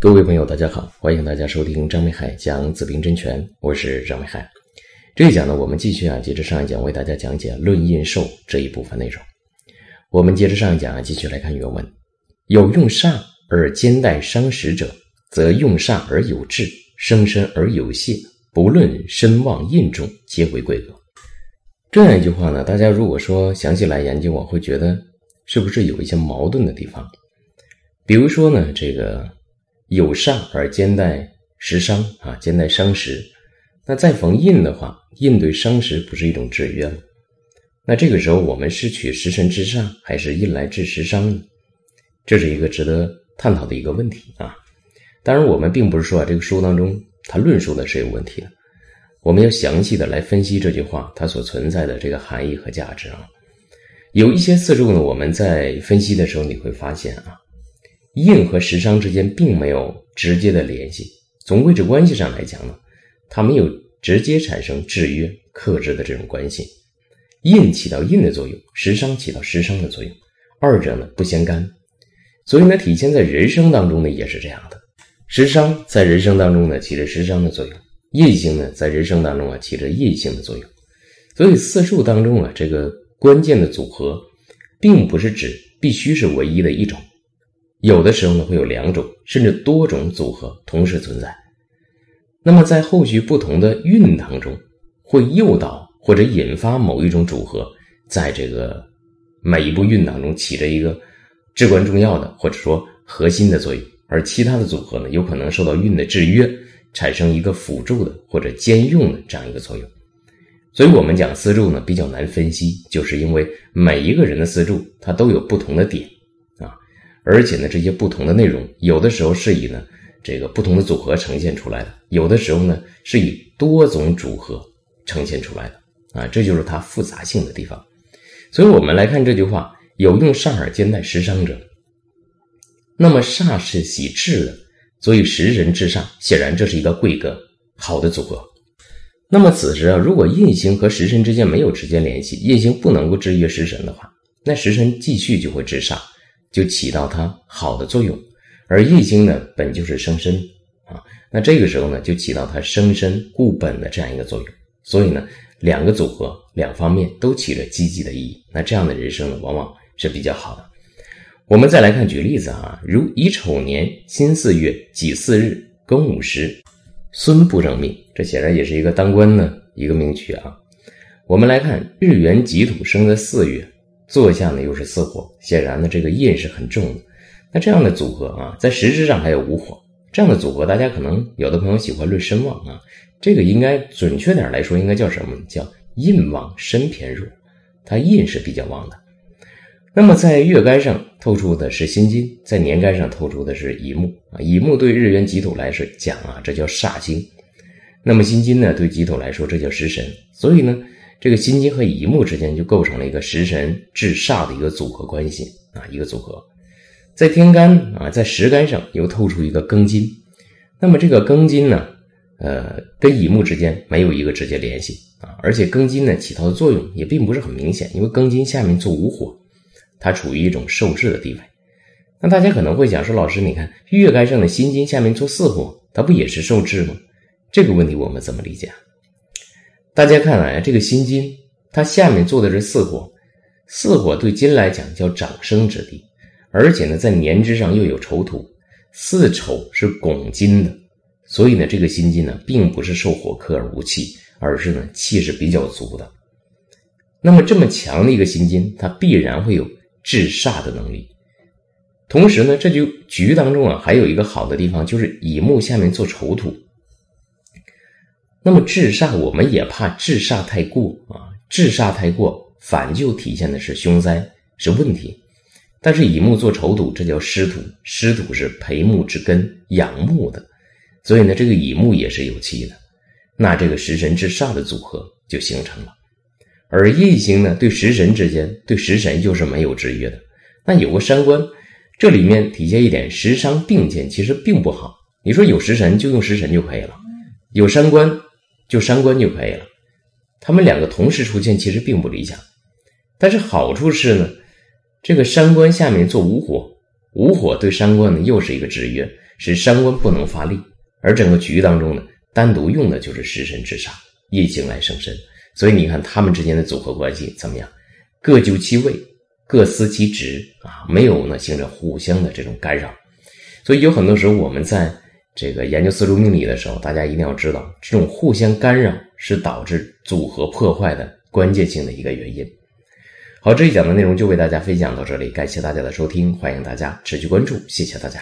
各位朋友，大家好，欢迎大家收听张美海讲子平真诠，我是张美海。这一讲呢，我们继续啊，接着上一讲为大家讲解《论印寿》这一部分内容。我们接着上一讲啊，继续来看原文：有用煞而兼带伤食者，则用煞而有志，生身而有泄，不论身旺印重，皆为贵格。这样一句话呢，大家如果说详细来研究，我会觉得是不是有一些矛盾的地方？比如说呢，这个。有煞而兼带食伤啊，兼带伤食。那再逢印的话，印对伤食不是一种制约吗？那这个时候我们是取食神之煞，还是印来治食伤呢？这是一个值得探讨的一个问题啊。当然，我们并不是说啊，这个书当中它论述的是有问题的。我们要详细的来分析这句话它所存在的这个含义和价值啊。有一些四柱呢，我们在分析的时候你会发现啊。印和食伤之间并没有直接的联系，从位置关系上来讲呢，它没有直接产生制约、克制的这种关系。印起到印的作用，食伤起到食伤的作用，二者呢不相干。所以呢，体现在人生当中呢也是这样的。食伤在人生当中呢起着食伤的作用，印性呢在人生当中啊起着印性的作用。所以四柱当中啊这个关键的组合，并不是指必须是唯一的一种。有的时候呢，会有两种甚至多种组合同时存在。那么在后续不同的运当中，会诱导或者引发某一种组合，在这个每一步运当中起着一个至关重要的或者说核心的作用，而其他的组合呢，有可能受到运的制约，产生一个辅助的或者兼用的这样一个作用。所以我们讲四柱呢比较难分析，就是因为每一个人的四柱它都有不同的点。而且呢，这些不同的内容，有的时候是以呢这个不同的组合呈现出来的，有的时候呢是以多种组合呈现出来的啊，这就是它复杂性的地方。所以我们来看这句话：有用煞而兼带食伤者，那么煞是喜智的，所以食神之煞，显然这是一个贵格好的组合。那么此时啊，如果印星和食神之间没有直接联系，印星不能够制约食神的话，那食神继续就会制煞。就起到它好的作用，而易经呢本就是生身啊，那这个时候呢就起到它生身固本的这样一个作用，所以呢两个组合两方面都起着积极的意义，那这样的人生呢往往是比较好的。我们再来看举例子啊，如乙丑年辛巳月己巳日庚午时，孙不正命，这显然也是一个当官的一个命局啊。我们来看日元己土生在四月。坐下呢又是四火，显然呢这个印是很重的。那这样的组合啊，在实质上还有五火，这样的组合，大家可能有的朋友喜欢论身旺啊，这个应该准确点来说，应该叫什么？叫印旺身偏弱，它印是比较旺的。那么在月干上透出的是辛金，在年干上透出的是乙木啊。乙木对日元己土来说讲啊，这叫煞星。那么辛金呢，对己土来说这叫食神，所以呢。这个辛金和乙木之间就构成了一个食神制煞的一个组合关系啊，一个组合。在天干啊，在时干上又透出一个庚金，那么这个庚金呢，呃，跟乙木之间没有一个直接联系啊，而且庚金呢起到的作用也并不是很明显，因为庚金下面做午火，它处于一种受制的地位。那大家可能会讲说，老师，你看月干上的辛金下面做巳火，它不也是受制吗？这个问题我们怎么理解？大家看来，这个辛金，它下面做的是巳火，巳火对金来讲叫长生之地，而且呢，在年支上又有丑土，巳丑是拱金的，所以呢，这个辛金呢，并不是受火克而无气，而是呢，气是比较足的。那么这么强的一个辛金，它必然会有制煞的能力。同时呢，这就局当中啊，还有一个好的地方，就是乙木下面做丑土。那么制煞，我们也怕制煞太过啊，制煞太过，反就体现的是凶灾，是问题。但是乙木做丑土，这叫湿土，湿土是培木之根，养木的，所以呢，这个乙木也是有气的，那这个食神制煞的组合就形成了。而印星呢，对食神之间，对食神又是没有制约的。那有个伤官，这里面体现一点，食伤并见其实并不好。你说有食神就用食神就可以了，有伤官。就伤官就可以了，他们两个同时出现其实并不理想，但是好处是呢，这个伤官下面做午火，午火对伤官呢又是一个制约，使伤官不能发力，而整个局当中呢，单独用的就是食神制杀，夜行来生身，所以你看他们之间的组合关系怎么样？各就其位，各司其职啊，没有呢形成互相的这种干扰。所以有很多时候我们在这个研究四柱命理的时候，大家一定要知道，这种互相干扰是导致组合破坏的关键性的一个原因。好，这一讲的内容就为大家分享到这里，感谢大家的收听，欢迎大家持续关注，谢谢大家。